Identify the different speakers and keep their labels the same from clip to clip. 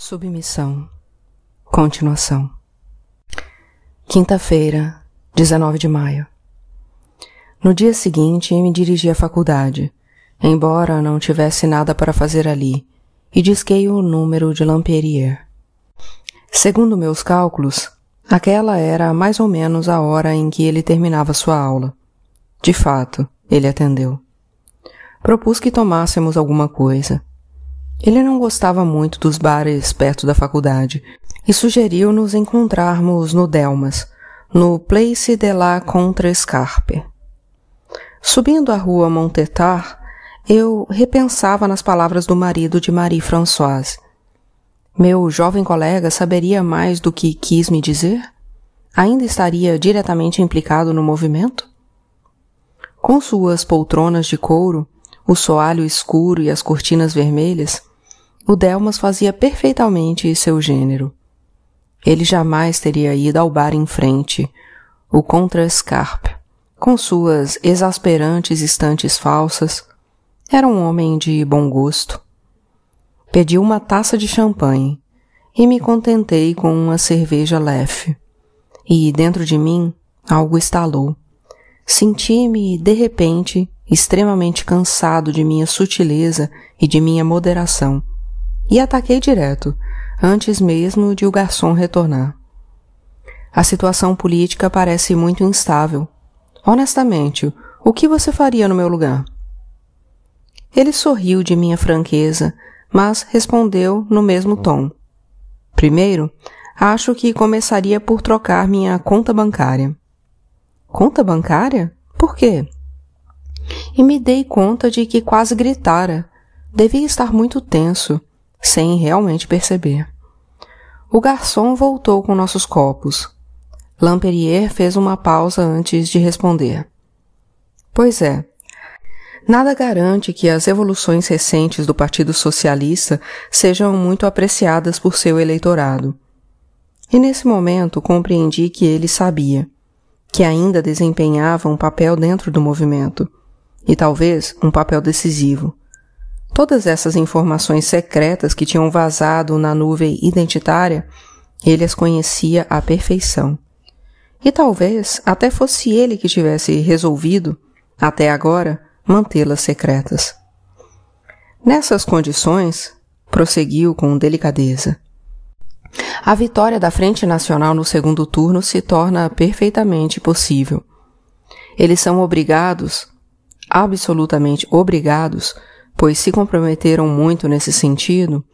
Speaker 1: Submissão. Continuação. Quinta-feira, 19 de maio. No dia seguinte, me dirigi à faculdade, embora não tivesse nada para fazer ali, e disquei o número de Lamperier. Segundo meus cálculos, aquela era mais ou menos a hora em que ele terminava sua aula. De fato, ele atendeu. Propus que tomássemos alguma coisa. Ele não gostava muito dos bares perto da faculdade e sugeriu nos encontrarmos no Delmas, no Place de la Contrescarpe. Subindo a rua Montetard, eu repensava nas palavras do marido de Marie Françoise. Meu jovem colega saberia mais do que quis me dizer? Ainda estaria diretamente implicado no movimento? Com suas poltronas de couro, o soalho escuro e as cortinas vermelhas, o Delmas fazia perfeitamente seu gênero. Ele jamais teria ido ao bar em frente, o Contrascarpe, com suas exasperantes estantes falsas. Era um homem de bom gosto. Pedi uma taça de champanhe e me contentei com uma cerveja leve. E dentro de mim algo estalou. Senti-me, de repente, extremamente cansado de minha sutileza e de minha moderação e ataquei direto, antes mesmo de o garçom retornar. A situação política parece muito instável. Honestamente, o que você faria no meu lugar? Ele sorriu de minha franqueza, mas respondeu no mesmo tom. Primeiro, acho que começaria por trocar minha conta bancária. Conta bancária? Por quê? E me dei conta de que quase gritara. Devia estar muito tenso sem realmente perceber. O garçom voltou com nossos copos. Lamperier fez uma pausa antes de responder. Pois é. Nada garante que as evoluções recentes do Partido Socialista sejam muito apreciadas por seu eleitorado. E nesse momento compreendi que ele sabia, que ainda desempenhava um papel dentro do movimento, e talvez um papel decisivo Todas essas informações secretas que tinham vazado na nuvem identitária, ele as conhecia à perfeição. E talvez até fosse ele que tivesse resolvido, até agora, mantê-las secretas. Nessas condições, prosseguiu com delicadeza. A vitória da Frente Nacional no segundo turno se torna perfeitamente possível. Eles são obrigados, absolutamente obrigados, pois se comprometeram muito nesse sentido,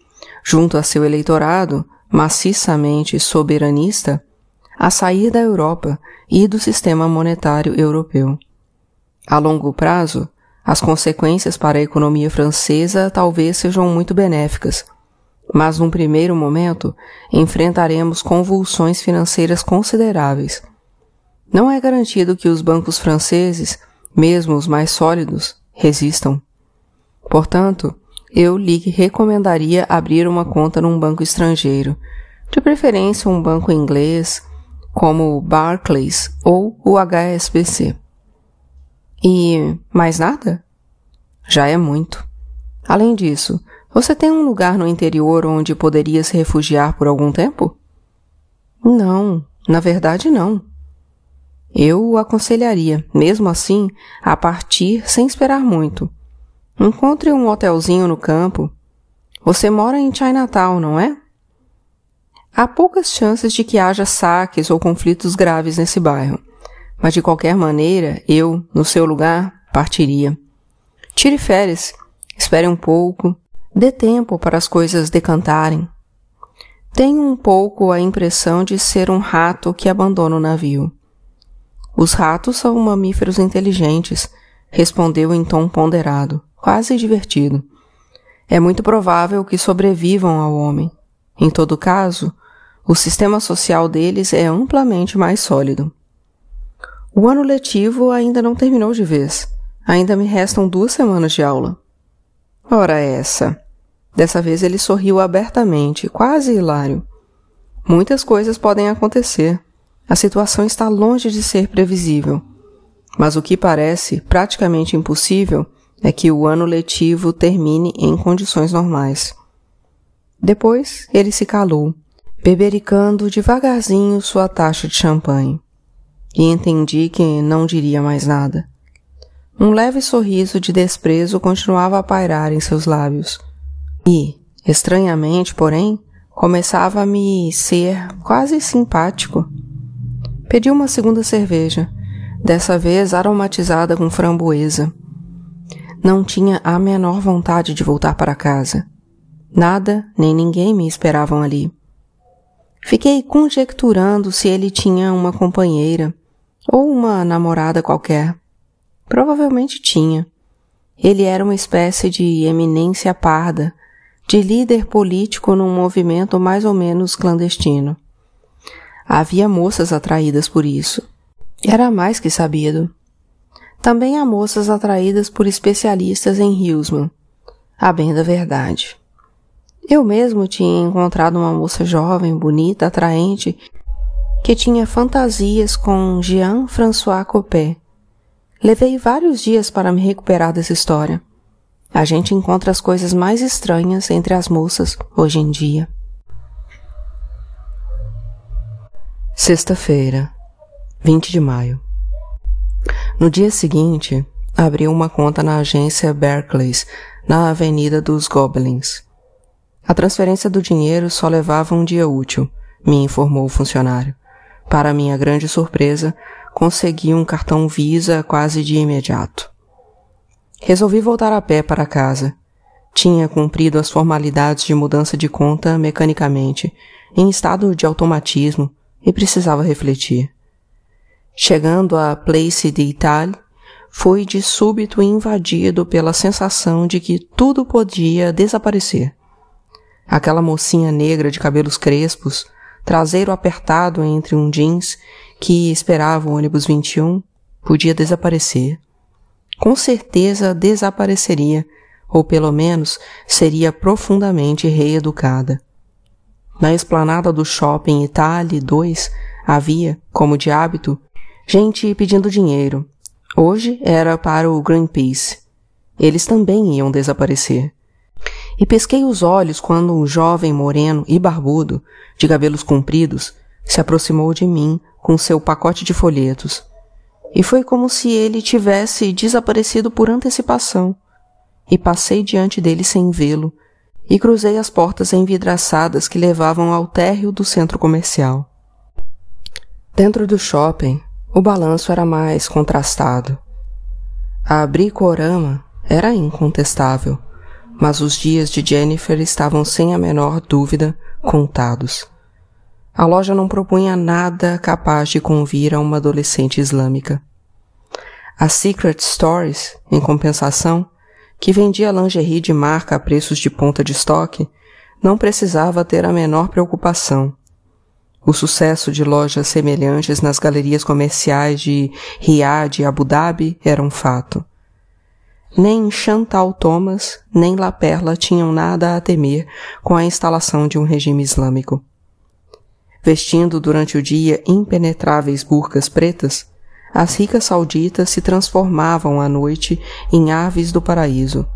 Speaker 1: junto a seu eleitorado maciçamente soberanista, a sair da Europa e do sistema monetário europeu. A longo prazo, as consequências para a economia francesa talvez sejam muito benéficas, mas num primeiro momento enfrentaremos convulsões financeiras consideráveis. Não é garantido que os bancos franceses, mesmo os mais sólidos, resistam. Portanto, eu lhe recomendaria abrir uma conta num banco estrangeiro, de preferência um banco inglês, como o Barclays ou o HSBC. E mais nada? Já é muito. Além disso, você tem um lugar no interior onde poderia se refugiar por algum tempo? Não, na verdade não. Eu o aconselharia, mesmo assim, a partir sem esperar muito Encontre um hotelzinho no campo. Você mora em Chinatown, não é? Há poucas chances de que haja saques ou conflitos graves nesse bairro, mas de qualquer maneira, eu, no seu lugar, partiria. Tire férias, espere um pouco, dê tempo para as coisas decantarem. Tenho um pouco a impressão de ser um rato que abandona o navio. Os ratos são mamíferos inteligentes, respondeu em tom ponderado quase divertido. É muito provável que sobrevivam ao homem. Em todo caso, o sistema social deles é amplamente mais sólido. O ano letivo ainda não terminou de vez. Ainda me restam duas semanas de aula. Ora essa. Dessa vez ele sorriu abertamente, quase hilário. Muitas coisas podem acontecer. A situação está longe de ser previsível. Mas o que parece praticamente impossível é que o ano letivo termine em condições normais. Depois ele se calou, bebericando devagarzinho sua taxa de champanhe. E entendi que não diria mais nada. Um leve sorriso de desprezo continuava a pairar em seus lábios. E, estranhamente, porém, começava a me ser quase simpático. Pedi uma segunda cerveja, dessa vez aromatizada com framboesa. Não tinha a menor vontade de voltar para casa. Nada nem ninguém me esperavam ali. Fiquei conjecturando se ele tinha uma companheira ou uma namorada qualquer. Provavelmente tinha. Ele era uma espécie de eminência parda, de líder político num movimento mais ou menos clandestino. Havia moças atraídas por isso. Era mais que sabido. Também há moças atraídas por especialistas em Hillsman. A bem da verdade. Eu mesmo tinha encontrado uma moça jovem, bonita, atraente, que tinha fantasias com Jean-François Copé. Levei vários dias para me recuperar dessa história. A gente encontra as coisas mais estranhas entre as moças hoje em dia. Sexta-feira, 20 de maio. No dia seguinte, abri uma conta na agência Berkeley's, na Avenida dos Goblins. A transferência do dinheiro só levava um dia útil, me informou o funcionário. Para minha grande surpresa, consegui um cartão Visa quase de imediato. Resolvi voltar a pé para casa. Tinha cumprido as formalidades de mudança de conta mecanicamente, em estado de automatismo, e precisava refletir. Chegando à Place d'Italie, fui de súbito invadido pela sensação de que tudo podia desaparecer. Aquela mocinha negra de cabelos crespos, traseiro apertado entre um jeans que esperava o ônibus 21, podia desaparecer. Com certeza desapareceria, ou pelo menos seria profundamente reeducada. Na esplanada do shopping Italy 2 havia, como de hábito, Gente pedindo dinheiro. Hoje era para o Greenpeace. Eles também iam desaparecer. E pesquei os olhos quando um jovem moreno e barbudo, de cabelos compridos, se aproximou de mim com seu pacote de folhetos. E foi como se ele tivesse desaparecido por antecipação. E passei diante dele sem vê-lo, e cruzei as portas envidraçadas que levavam ao térreo do centro comercial. Dentro do shopping, o balanço era mais contrastado. A bricorama era incontestável, mas os dias de Jennifer estavam sem a menor dúvida contados. A loja não propunha nada capaz de convir a uma adolescente islâmica. A Secret Stories, em compensação, que vendia lingerie de marca a preços de ponta de estoque, não precisava ter a menor preocupação o sucesso de lojas semelhantes nas galerias comerciais de Riad e Abu Dhabi era um fato. Nem Chantal Thomas, nem La Perla tinham nada a temer com a instalação de um regime islâmico. Vestindo durante o dia impenetráveis burcas pretas, as ricas sauditas se transformavam à noite em aves do paraíso,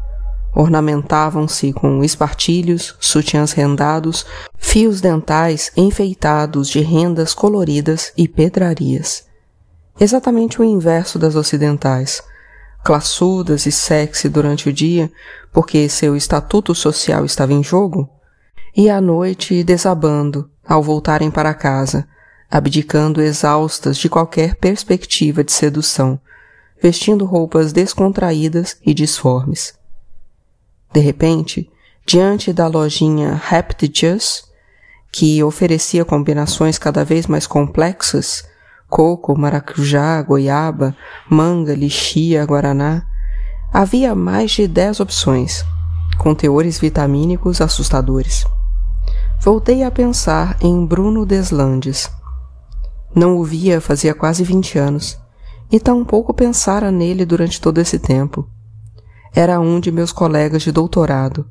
Speaker 1: Ornamentavam-se com espartilhos, sutiãs rendados, fios dentais enfeitados de rendas coloridas e pedrarias. Exatamente o inverso das ocidentais, classudas e sexy durante o dia, porque seu estatuto social estava em jogo, e à noite desabando ao voltarem para casa, abdicando exaustas de qualquer perspectiva de sedução, vestindo roupas descontraídas e disformes. De repente, diante da lojinha Raptijus, que oferecia combinações cada vez mais complexas, coco, maracujá, goiaba, manga, lixia, guaraná, havia mais de dez opções, com teores vitamínicos assustadores. Voltei a pensar em Bruno Deslandes. Não o via fazia quase vinte anos, e tampouco pensara nele durante todo esse tempo. Era um de meus colegas de doutorado.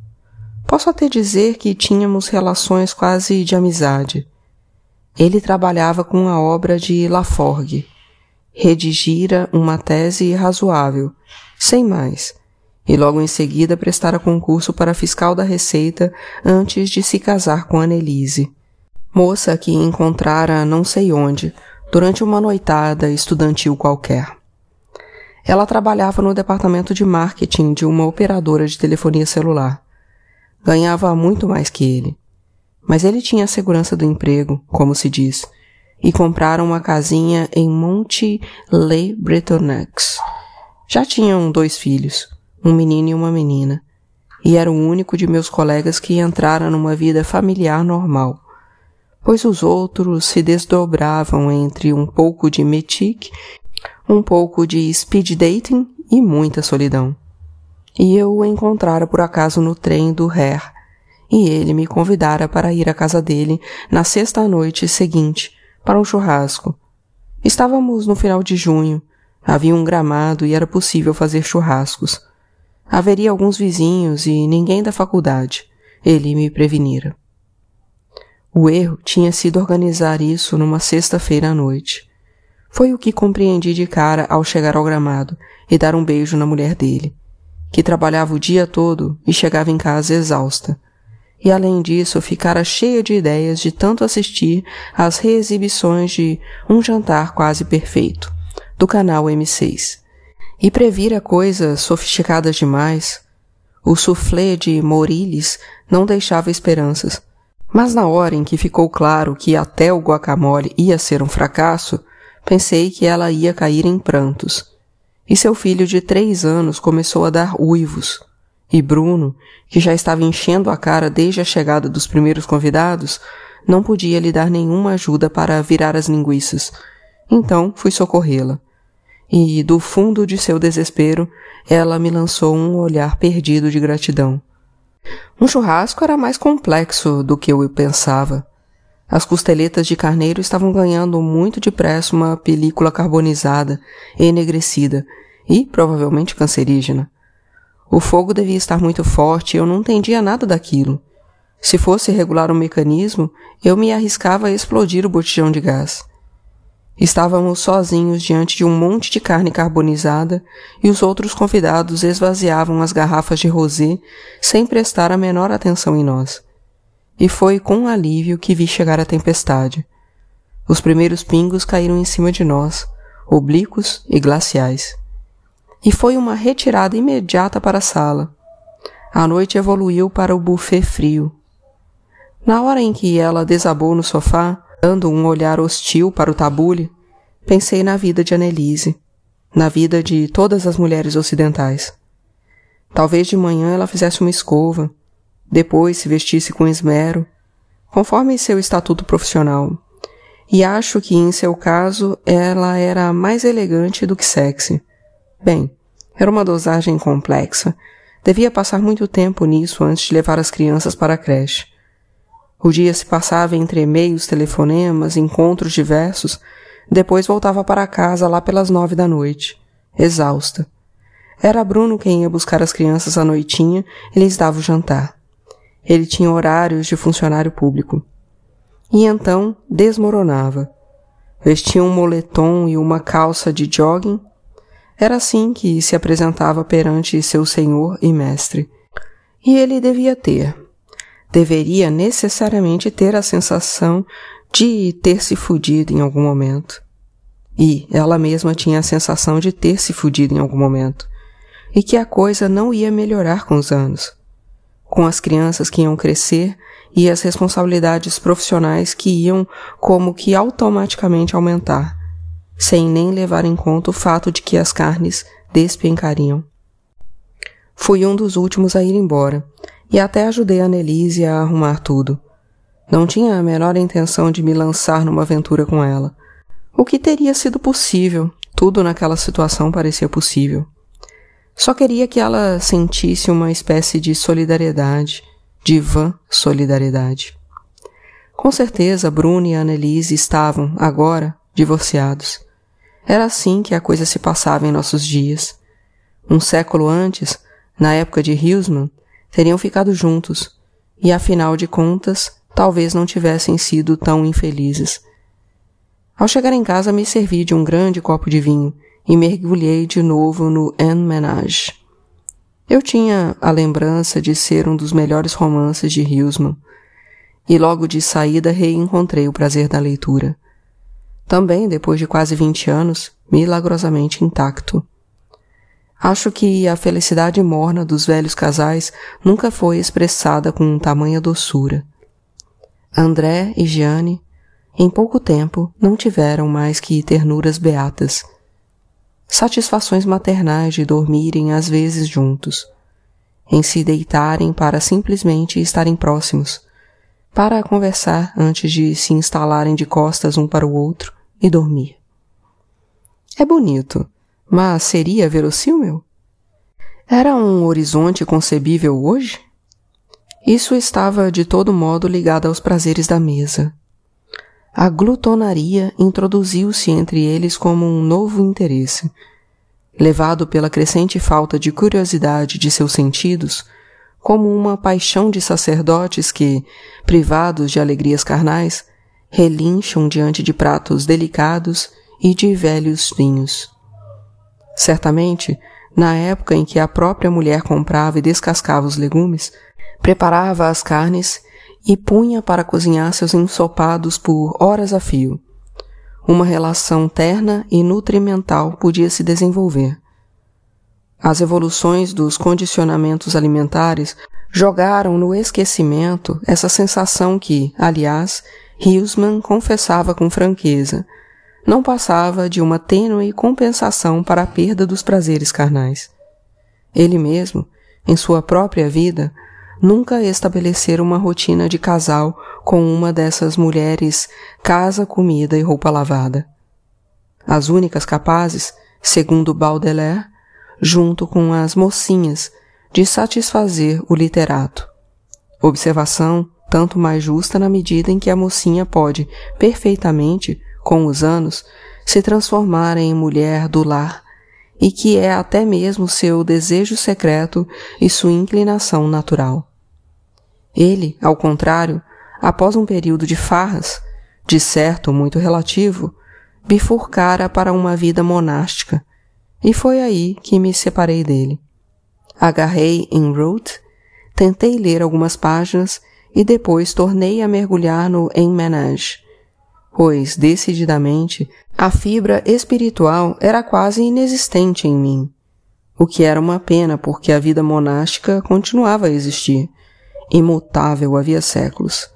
Speaker 1: Posso até dizer que tínhamos relações quase de amizade. Ele trabalhava com a obra de Laforgue. Redigira uma tese razoável, sem mais, e logo em seguida prestara concurso para fiscal da Receita antes de se casar com Annelise, moça que encontrara não sei onde, durante uma noitada estudantil qualquer. Ela trabalhava no departamento de marketing de uma operadora de telefonia celular. Ganhava muito mais que ele. Mas ele tinha a segurança do emprego, como se diz, e compraram uma casinha em Monte Le Bretonnex. Já tinham dois filhos, um menino e uma menina, e era o único de meus colegas que entrara numa vida familiar normal, pois os outros se desdobravam entre um pouco de metique um pouco de speed dating e muita solidão. E eu o encontrara por acaso no trem do Hair, e ele me convidara para ir à casa dele na sexta noite seguinte para um churrasco. Estávamos no final de junho, havia um gramado e era possível fazer churrascos. Haveria alguns vizinhos e ninguém da faculdade. Ele me prevenira. O erro tinha sido organizar isso numa sexta-feira à noite. Foi o que compreendi de cara ao chegar ao gramado e dar um beijo na mulher dele, que trabalhava o dia todo e chegava em casa exausta. E além disso, ficara cheia de ideias de tanto assistir às reexibições de Um Jantar Quase Perfeito, do canal M6. E previra coisas sofisticadas demais. O soufflé de Moriles não deixava esperanças. Mas na hora em que ficou claro que até o guacamole ia ser um fracasso, Pensei que ela ia cair em prantos. E seu filho de três anos começou a dar uivos. E Bruno, que já estava enchendo a cara desde a chegada dos primeiros convidados, não podia lhe dar nenhuma ajuda para virar as linguiças. Então fui socorrê-la. E, do fundo de seu desespero, ela me lançou um olhar perdido de gratidão. Um churrasco era mais complexo do que eu pensava. As costeletas de carneiro estavam ganhando muito depressa uma película carbonizada, enegrecida e provavelmente cancerígena. O fogo devia estar muito forte e eu não entendia nada daquilo. Se fosse regular o mecanismo, eu me arriscava a explodir o botijão de gás. Estávamos sozinhos diante de um monte de carne carbonizada e os outros convidados esvaziavam as garrafas de rosé sem prestar a menor atenção em nós e foi com alívio que vi chegar a tempestade. Os primeiros pingos caíram em cima de nós, oblíquos e glaciais. E foi uma retirada imediata para a sala. A noite evoluiu para o buffet frio. Na hora em que ela desabou no sofá, dando um olhar hostil para o tabule, pensei na vida de Annelise, na vida de todas as mulheres ocidentais. Talvez de manhã ela fizesse uma escova, depois se vestisse com esmero, conforme seu estatuto profissional. E acho que em seu caso ela era mais elegante do que sexy. Bem, era uma dosagem complexa. Devia passar muito tempo nisso antes de levar as crianças para a creche. O dia se passava entre e-mails, telefonemas, encontros diversos, depois voltava para casa lá pelas nove da noite, exausta. Era Bruno quem ia buscar as crianças à noitinha e lhes dava o jantar. Ele tinha horários de funcionário público. E então desmoronava. Vestia um moletom e uma calça de jogging. Era assim que se apresentava perante seu senhor e mestre. E ele devia ter. Deveria necessariamente ter a sensação de ter se fudido em algum momento. E ela mesma tinha a sensação de ter se fudido em algum momento. E que a coisa não ia melhorar com os anos com as crianças que iam crescer e as responsabilidades profissionais que iam como que automaticamente aumentar, sem nem levar em conta o fato de que as carnes despencariam. Fui um dos últimos a ir embora, e até ajudei a Nelise a arrumar tudo. Não tinha a menor intenção de me lançar numa aventura com ela. O que teria sido possível, tudo naquela situação parecia possível. Só queria que ela sentisse uma espécie de solidariedade, de vã solidariedade. Com certeza, Bruno e Annelise estavam, agora, divorciados. Era assim que a coisa se passava em nossos dias. Um século antes, na época de Hillsman, teriam ficado juntos, e afinal de contas, talvez não tivessem sido tão infelizes. Ao chegar em casa, me servi de um grande copo de vinho e mergulhei de novo no En Menage. Eu tinha a lembrança de ser um dos melhores romances de Hughesman, e logo de saída reencontrei o prazer da leitura. Também, depois de quase vinte anos, milagrosamente intacto. Acho que a felicidade morna dos velhos casais nunca foi expressada com tamanha doçura. André e Gianni, em pouco tempo, não tiveram mais que ternuras beatas, satisfações maternais de dormirem às vezes juntos, em se deitarem para simplesmente estarem próximos, para conversar antes de se instalarem de costas um para o outro e dormir. É bonito, mas seria verossímil? Era um horizonte concebível hoje? Isso estava de todo modo ligado aos prazeres da mesa. A glutonaria introduziu-se entre eles como um novo interesse. Levado pela crescente falta de curiosidade de seus sentidos, como uma paixão de sacerdotes que, privados de alegrias carnais, relincham diante de pratos delicados e de velhos vinhos. Certamente, na época em que a própria mulher comprava e descascava os legumes, preparava as carnes e punha para cozinhar seus ensopados por horas a fio. Uma relação terna e nutrimental podia se desenvolver. As evoluções dos condicionamentos alimentares jogaram no esquecimento essa sensação que, aliás, Hughesman confessava com franqueza, não passava de uma tênue compensação para a perda dos prazeres carnais. Ele mesmo, em sua própria vida, nunca estabelecera uma rotina de casal com uma dessas mulheres casa, comida e roupa lavada. As únicas capazes, segundo Baudelaire, junto com as mocinhas, de satisfazer o literato. Observação tanto mais justa na medida em que a mocinha pode, perfeitamente, com os anos, se transformar em mulher do lar e que é até mesmo seu desejo secreto e sua inclinação natural. Ele, ao contrário, após um período de farras, de certo muito relativo, bifurcara para uma vida monástica, e foi aí que me separei dele. Agarrei em Root, tentei ler algumas páginas e depois tornei a mergulhar no En Ménage, pois, decididamente, a fibra espiritual era quase inexistente em mim. O que era uma pena, porque a vida monástica continuava a existir, imutável havia séculos.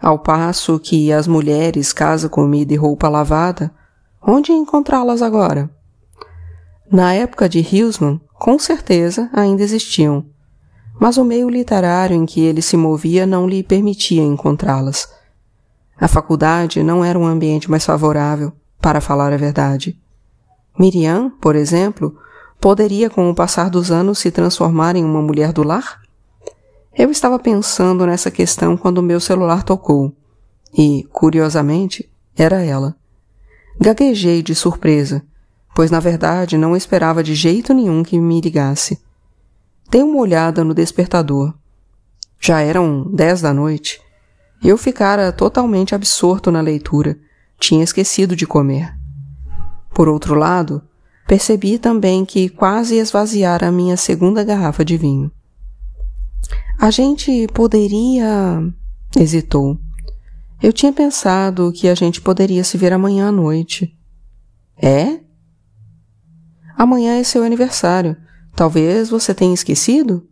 Speaker 1: Ao passo que as mulheres, casa, comida e roupa lavada, onde encontrá-las agora? Na época de Hughesman, com certeza ainda existiam, mas o meio literário em que ele se movia não lhe permitia encontrá-las. A faculdade não era um ambiente mais favorável, para falar a verdade. Miriam, por exemplo, poderia com o passar dos anos se transformar em uma mulher do lar? Eu estava pensando nessa questão quando meu celular tocou. E, curiosamente, era ela. Gaguejei de surpresa, pois na verdade não esperava de jeito nenhum que me ligasse. Dei uma olhada no despertador. Já eram dez da noite eu ficara totalmente absorto na leitura, tinha esquecido de comer. Por outro lado, percebi também que quase esvaziara a minha segunda garrafa de vinho. A gente poderia. hesitou. Eu tinha pensado que a gente poderia se ver amanhã à noite. É? Amanhã é seu aniversário. Talvez você tenha esquecido?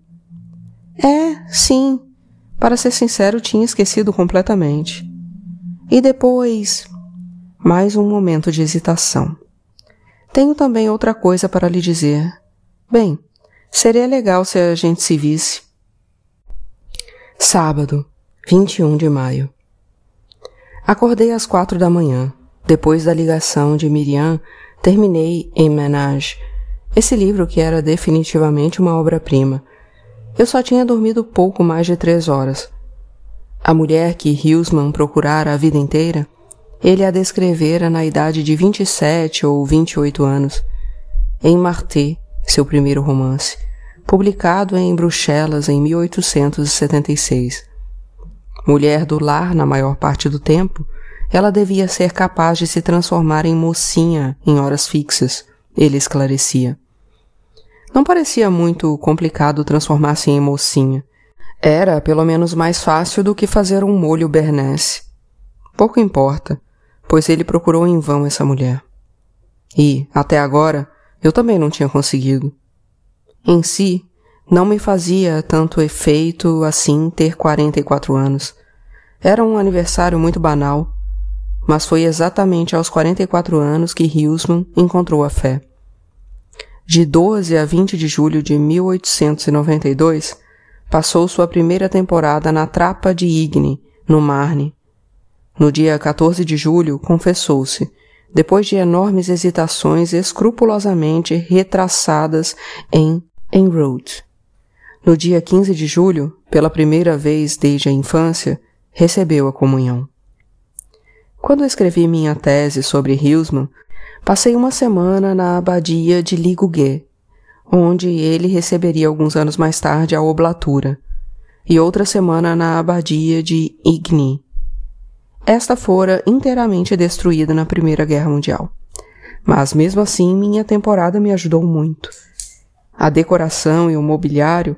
Speaker 1: É, sim, para ser sincero, tinha esquecido completamente. E depois, mais um momento de hesitação. Tenho também outra coisa para lhe dizer. Bem, seria legal se a gente se visse. Sábado, 21 de maio. Acordei às quatro da manhã. Depois da ligação de Miriam, terminei em Menage, esse livro que era definitivamente uma obra-prima, eu só tinha dormido pouco mais de três horas. A mulher que Hughesman procurara a vida inteira, ele a descrevera na idade de 27 ou 28 anos, em Marté, seu primeiro romance, publicado em Bruxelas em 1876. Mulher do lar na maior parte do tempo, ela devia ser capaz de se transformar em mocinha em horas fixas, ele esclarecia. Não parecia muito complicado transformar-se em mocinha. Era, pelo menos, mais fácil do que fazer um molho bernese. Pouco importa, pois ele procurou em vão essa mulher. E, até agora, eu também não tinha conseguido. Em si, não me fazia tanto efeito assim ter 44 anos. Era um aniversário muito banal, mas foi exatamente aos 44 anos que Hilsman encontrou a fé. De 12 a 20 de julho de 1892, passou sua primeira temporada na Trapa de Igne, no Marne. No dia 14 de julho, confessou-se, depois de enormes hesitações escrupulosamente retraçadas em Enroad. No dia 15 de julho, pela primeira vez desde a infância, recebeu a comunhão. Quando escrevi minha tese sobre Hilsman, passei uma semana na abadia de Ligugé, onde ele receberia alguns anos mais tarde a oblatura, e outra semana na abadia de Igny. Esta fora inteiramente destruída na Primeira Guerra Mundial. Mas mesmo assim, minha temporada me ajudou muito. A decoração e o mobiliário,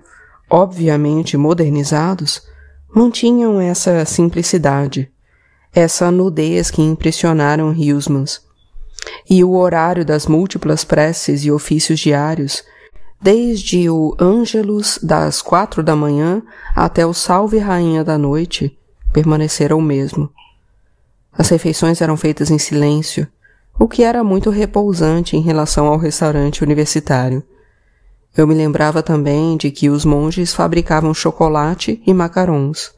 Speaker 1: obviamente modernizados, mantinham essa simplicidade, essa nudez que impressionaram Hilsmans. E o horário das múltiplas preces e ofícios diários, desde o Ângelus das quatro da manhã até o Salve Rainha da Noite, permaneceram o mesmo. As refeições eram feitas em silêncio, o que era muito repousante em relação ao restaurante universitário. Eu me lembrava também de que os monges fabricavam chocolate e macarons.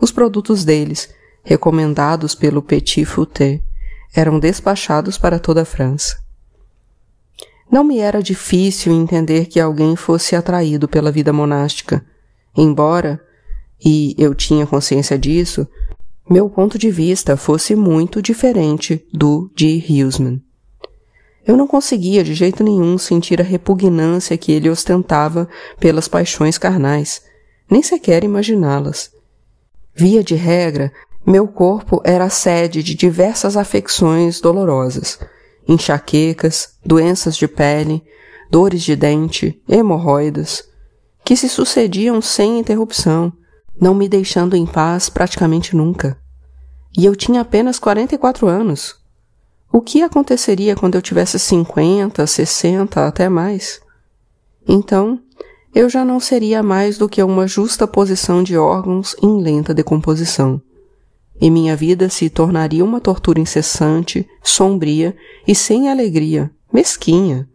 Speaker 1: Os produtos deles, recomendados pelo Petit Fouté, eram despachados para toda a França. Não me era difícil entender que alguém fosse atraído pela vida monástica, embora, e eu tinha consciência disso, meu ponto de vista fosse muito diferente do de Hilsman. Eu não conseguia de jeito nenhum sentir a repugnância que ele ostentava pelas paixões carnais, nem sequer imaginá-las. Via de regra, meu corpo era a sede de diversas afecções dolorosas, enxaquecas, doenças de pele, dores de dente, hemorroidas, que se sucediam sem interrupção, não me deixando em paz praticamente nunca. E eu tinha apenas 44 anos, o que aconteceria quando eu tivesse 50, 60, até mais? Então, eu já não seria mais do que uma justa posição de órgãos em lenta decomposição. E minha vida se tornaria uma tortura incessante, sombria e sem alegria, mesquinha.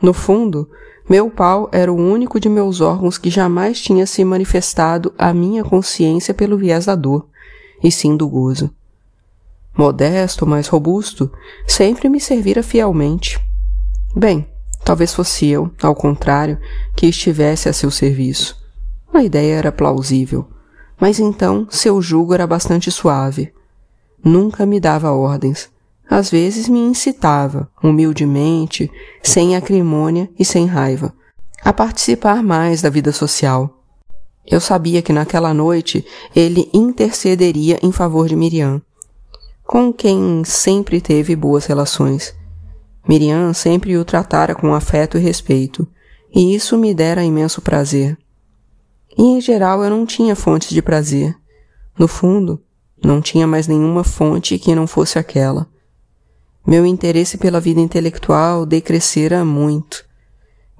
Speaker 1: No fundo, meu pau era o único de meus órgãos que jamais tinha se manifestado à minha consciência pelo viés da dor, e sim do gozo modesto, mas robusto, sempre me servira fielmente. Bem, talvez fosse eu, ao contrário, que estivesse a seu serviço. A ideia era plausível, mas então seu jugo era bastante suave. Nunca me dava ordens. Às vezes me incitava, humildemente, sem acrimônia e sem raiva, a participar mais da vida social. Eu sabia que naquela noite ele intercederia em favor de Miriam com quem sempre teve boas relações. Miriam sempre o tratara com afeto e respeito, e isso me dera imenso prazer. E em geral eu não tinha fontes de prazer. No fundo, não tinha mais nenhuma fonte que não fosse aquela. Meu interesse pela vida intelectual decrescera muito.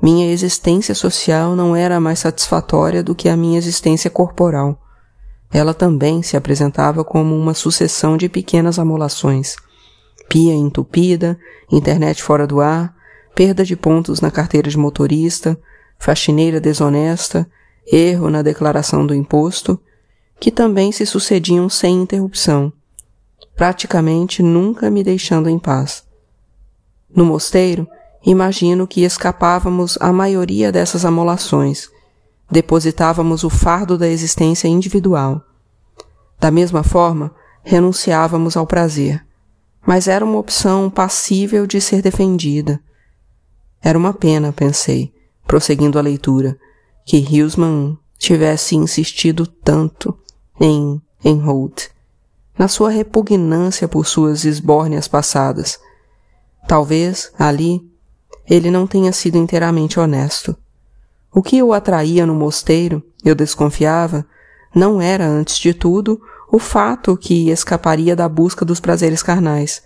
Speaker 1: Minha existência social não era mais satisfatória do que a minha existência corporal. Ela também se apresentava como uma sucessão de pequenas amolações. Pia entupida, internet fora do ar, perda de pontos na carteira de motorista, faxineira desonesta, erro na declaração do imposto, que também se sucediam sem interrupção, praticamente nunca me deixando em paz. No mosteiro, imagino que escapávamos a maioria dessas amolações, depositávamos o fardo da existência individual. Da mesma forma, renunciávamos ao prazer, mas era uma opção passível de ser defendida. Era uma pena, pensei, prosseguindo a leitura, que Hilsman tivesse insistido tanto em Enhold, na sua repugnância por suas esbórnias passadas. Talvez, ali, ele não tenha sido inteiramente honesto. O que o atraía no mosteiro, eu desconfiava, não era, antes de tudo, o fato que escaparia da busca dos prazeres carnais.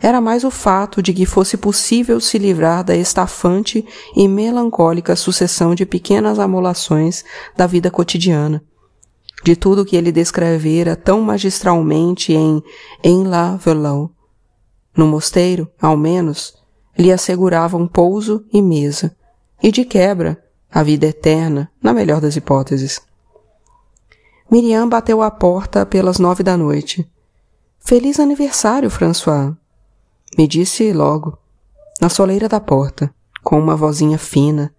Speaker 1: Era mais o fato de que fosse possível se livrar da estafante e melancólica sucessão de pequenas amolações da vida cotidiana. De tudo que ele descrevera tão magistralmente em En la Velau. No mosteiro, ao menos, lhe asseguravam pouso e mesa, e de quebra, a vida eterna, na melhor das hipóteses. Miriam bateu à porta pelas nove da noite. Feliz aniversário, François! Me disse logo, na soleira da porta, com uma vozinha fina,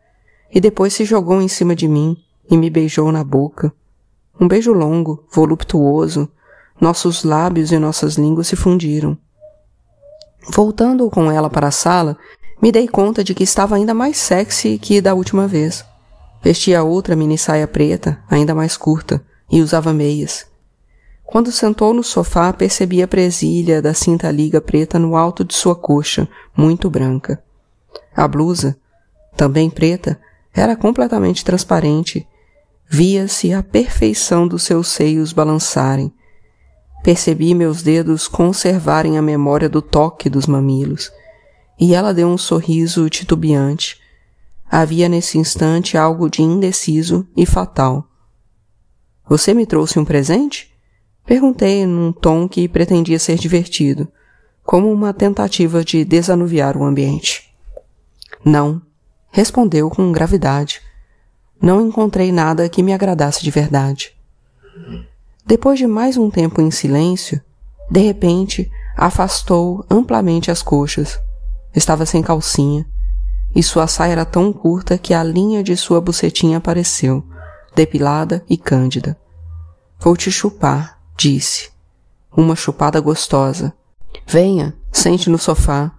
Speaker 1: e depois se jogou em cima de mim e me beijou na boca. Um beijo longo, voluptuoso, nossos lábios e nossas línguas se fundiram. Voltando com ela para a sala, me dei conta de que estava ainda mais sexy que da última vez. Vestia outra mini saia preta, ainda mais curta, e usava meias. Quando sentou no sofá, percebi a presilha da cinta liga preta no alto de sua coxa, muito branca. A blusa, também preta, era completamente transparente. Via-se a perfeição dos seus seios balançarem, Percebi meus dedos conservarem a memória do toque dos mamilos, e ela deu um sorriso titubeante. Havia nesse instante algo de indeciso e fatal. Você me trouxe um presente? Perguntei num tom que pretendia ser divertido, como uma tentativa de desanuviar o ambiente. Não, respondeu com gravidade. Não encontrei nada que me agradasse de verdade. Depois de mais um tempo em silêncio, de repente afastou amplamente as coxas. Estava sem calcinha, e sua saia era tão curta que a linha de sua bucetinha apareceu, depilada e cândida. Vou te chupar, disse. Uma chupada gostosa. Venha, sente no sofá.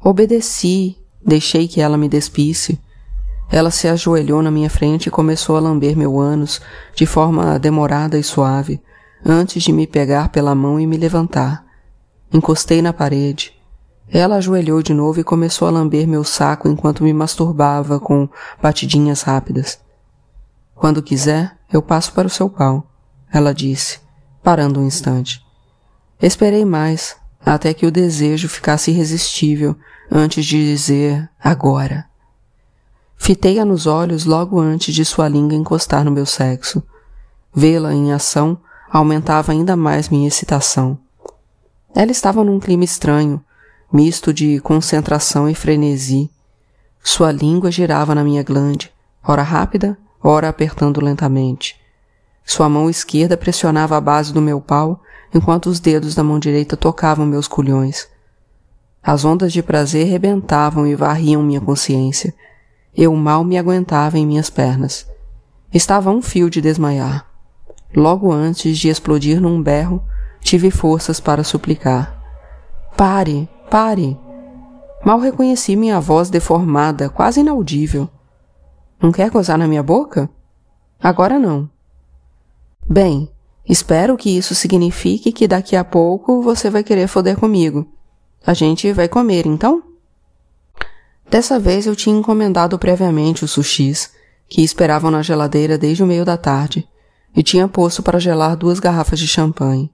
Speaker 1: Obedeci, deixei que ela me despisse, ela se ajoelhou na minha frente e começou a lamber meu ânus de forma demorada e suave, antes de me pegar pela mão e me levantar. Encostei na parede. Ela ajoelhou de novo e começou a lamber meu saco enquanto me masturbava com batidinhas rápidas. Quando quiser, eu passo para o seu pau, ela disse, parando um instante. Esperei mais, até que o desejo ficasse irresistível antes de dizer agora. Fitei-a nos olhos logo antes de sua língua encostar no meu sexo. Vê-la em ação aumentava ainda mais minha excitação. Ela estava num clima estranho, misto de concentração e frenesi. Sua língua girava na minha glande, ora rápida, ora apertando lentamente. Sua mão esquerda pressionava a base do meu pau, enquanto os dedos da mão direita tocavam meus culhões. As ondas de prazer rebentavam e varriam minha consciência, eu mal me aguentava em minhas pernas. Estava a um fio de desmaiar. Logo antes de explodir num berro, tive forças para suplicar. Pare, pare! Mal reconheci minha voz deformada, quase inaudível. Não quer gozar na minha boca? Agora não. Bem, espero que isso signifique que daqui a pouco você vai querer foder comigo. A gente vai comer, então? Dessa vez eu tinha encomendado previamente os sushis, que esperavam na geladeira desde o meio da tarde, e tinha posto para gelar duas garrafas de champanhe.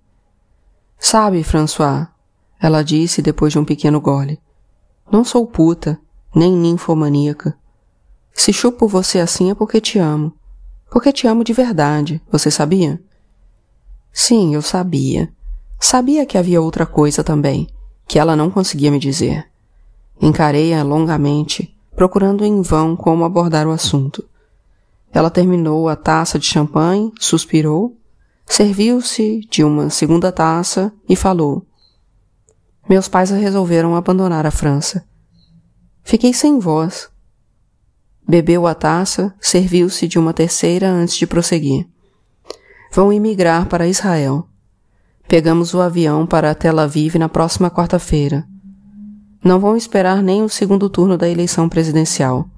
Speaker 1: Sabe, François, ela disse depois de um pequeno gole, não sou puta, nem ninfomaníaca. Se chupo você assim é porque te amo. Porque te amo de verdade, você sabia? Sim, eu sabia. Sabia que havia outra coisa também, que ela não conseguia me dizer. Encarei-a longamente, procurando em vão como abordar o assunto. Ela terminou a taça de champanhe, suspirou, serviu-se de uma segunda taça e falou. Meus pais resolveram abandonar a França. Fiquei sem voz. Bebeu a taça, serviu-se de uma terceira antes de prosseguir. Vão imigrar para Israel. Pegamos o avião para Tel Aviv na próxima quarta-feira. Não vão esperar nem o segundo turno da eleição presidencial.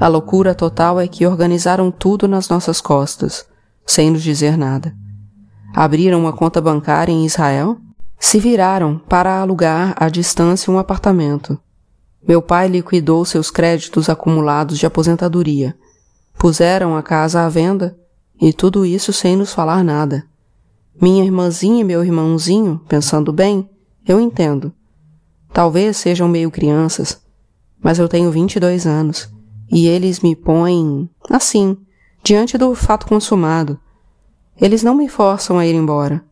Speaker 1: A loucura total é que organizaram tudo nas nossas costas, sem nos dizer nada. Abriram uma conta bancária em Israel, se viraram para alugar à distância um apartamento. Meu pai liquidou seus créditos acumulados de aposentadoria. Puseram a casa à venda e tudo isso sem nos falar nada. Minha irmãzinha e meu irmãozinho, pensando bem, eu entendo. Talvez sejam meio crianças, mas eu tenho 22 anos e eles me põem assim, diante do fato consumado. Eles não me forçam a ir embora.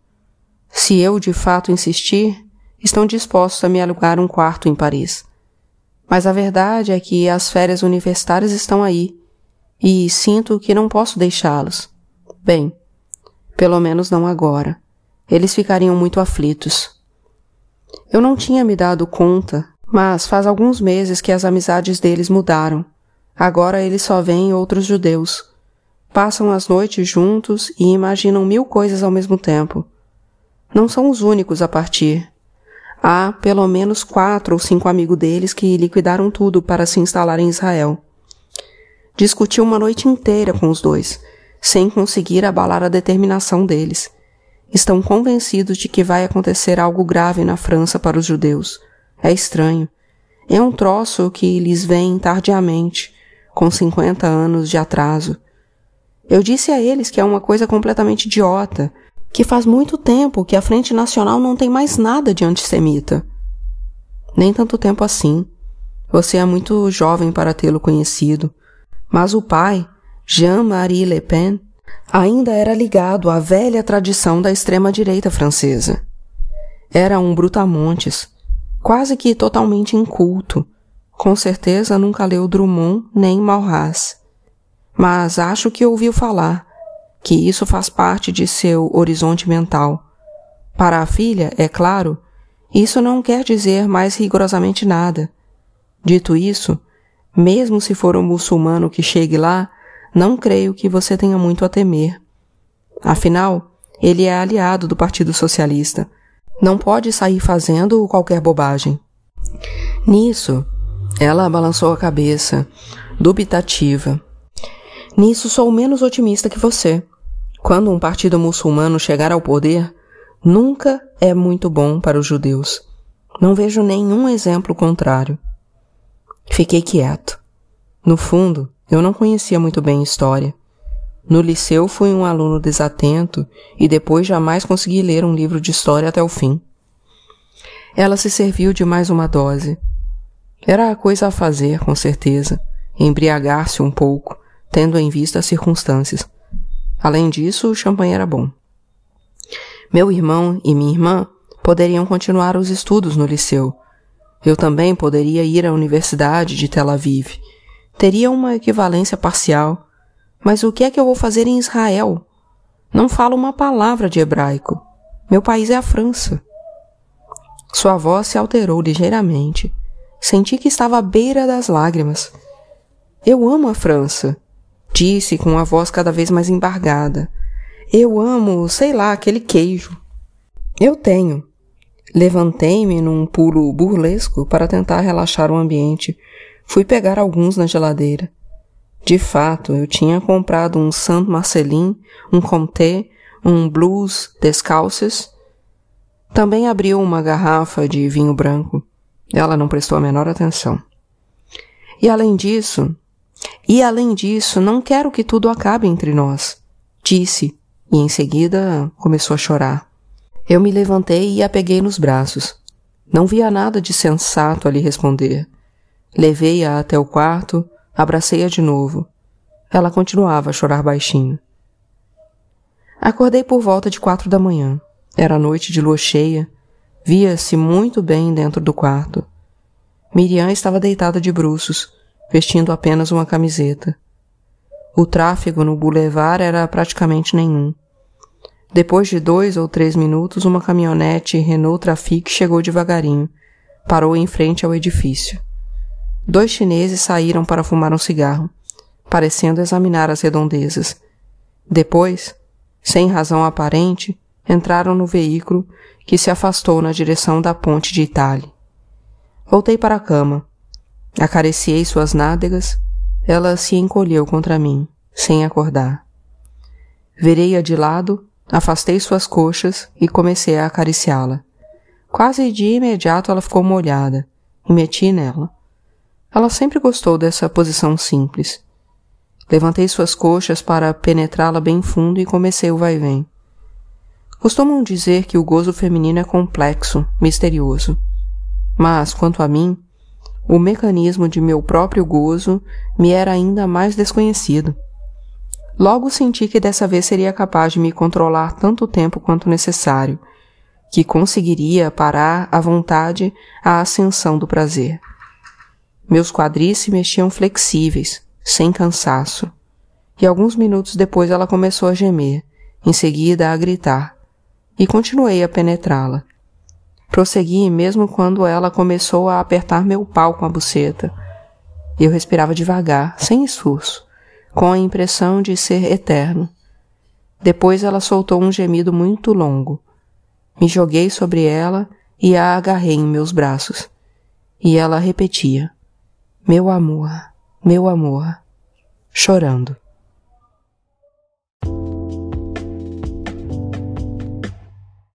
Speaker 1: Se eu de fato insistir, estão dispostos a me alugar um quarto em Paris. Mas a verdade é que as férias universitárias estão aí e sinto que não posso deixá-los. Bem, pelo menos não agora. Eles ficariam muito aflitos. Eu não tinha me dado conta, mas faz alguns meses que as amizades deles mudaram. Agora eles só veem outros judeus. Passam as noites juntos e imaginam mil coisas ao mesmo tempo. Não são os únicos a partir. Há pelo menos quatro ou cinco amigos deles que liquidaram tudo para se instalar em Israel. Discuti uma noite inteira com os dois, sem conseguir abalar a determinação deles. Estão convencidos de que vai acontecer algo grave na França para os judeus. É estranho. É um troço que lhes vem tardiamente, com cinquenta anos de atraso. Eu disse a eles que é uma coisa completamente idiota, que faz muito tempo que a Frente Nacional não tem mais nada de antissemita. Nem tanto tempo assim. Você é muito jovem para tê-lo conhecido. Mas o pai, Jean-Marie Le Pen, ainda era ligado à velha tradição da extrema-direita francesa. Era um brutamontes, quase que totalmente inculto. Com certeza nunca leu Drummond nem Malras. Mas acho que ouviu falar que isso faz parte de seu horizonte mental. Para a filha, é claro, isso não quer dizer mais rigorosamente nada. Dito isso, mesmo se for um muçulmano que chegue lá, não creio que você tenha muito a temer. Afinal, ele é aliado do Partido Socialista. Não pode sair fazendo qualquer bobagem. Nisso, ela balançou a cabeça, dubitativa. Nisso sou menos otimista que você. Quando um partido muçulmano chegar ao poder, nunca é muito bom para os judeus. Não vejo nenhum exemplo contrário. Fiquei quieto. No fundo, eu não conhecia muito bem história. No liceu fui um aluno desatento e depois jamais consegui ler um livro de história até o fim. Ela se serviu de mais uma dose. Era a coisa a fazer, com certeza, embriagar-se um pouco, tendo em vista as circunstâncias. Além disso, o champanhe era bom. Meu irmão e minha irmã poderiam continuar os estudos no liceu, eu também poderia ir à Universidade de Tel Aviv. Teria uma equivalência parcial. Mas o que é que eu vou fazer em Israel? Não falo uma palavra de hebraico. Meu país é a França. Sua voz se alterou ligeiramente. Senti que estava à beira das lágrimas. Eu amo a França, disse com a voz cada vez mais embargada. Eu amo, sei lá, aquele queijo. Eu tenho, Levantei-me num pulo burlesco para tentar relaxar o ambiente. Fui pegar alguns na geladeira. De fato, eu tinha comprado um Saint Marcelin, um Comté, um Blues Descalces. Também abriu uma garrafa de vinho branco. Ela não prestou a menor atenção. E além disso, e além disso, não quero que tudo acabe entre nós, disse, e em seguida começou a chorar. Eu me levantei e a peguei nos braços. Não via nada de sensato a lhe responder. Levei-a até o quarto, abracei-a de novo. Ela continuava a chorar baixinho. Acordei por volta de quatro da manhã. Era noite de lua cheia. Via-se muito bem dentro do quarto. Miriam estava deitada de bruços, vestindo apenas uma camiseta. O tráfego no boulevard era praticamente nenhum. Depois de dois ou três minutos, uma caminhonete Renault Trafic chegou devagarinho. Parou em frente ao edifício. Dois chineses saíram para fumar um cigarro, parecendo examinar as redondezas. Depois, sem razão aparente, entraram no veículo que se afastou na direção da ponte de Itália. Voltei para a cama. Acariciei suas nádegas. Ela se encolheu contra mim, sem acordar. Virei-a de lado Afastei suas coxas e comecei a acariciá-la. Quase de imediato ela ficou molhada e meti nela. Ela sempre gostou dessa posição simples. Levantei suas coxas para penetrá-la bem fundo e comecei o vai-vem. Costumam dizer que o gozo feminino é complexo, misterioso. Mas, quanto a mim, o mecanismo de meu próprio gozo me era ainda mais desconhecido. Logo senti que dessa vez seria capaz de me controlar tanto tempo quanto necessário, que conseguiria parar à vontade a ascensão do prazer. Meus quadris se mexiam flexíveis, sem cansaço, e alguns minutos depois ela começou a gemer, em seguida a gritar, e continuei a penetrá-la. Prossegui mesmo quando ela começou a apertar meu pau com a buceta. Eu respirava devagar, sem esforço, com a impressão de ser eterno. Depois ela soltou um gemido muito longo. Me joguei sobre ela e a agarrei em meus braços. E ela repetia: Meu amor, meu amor, chorando.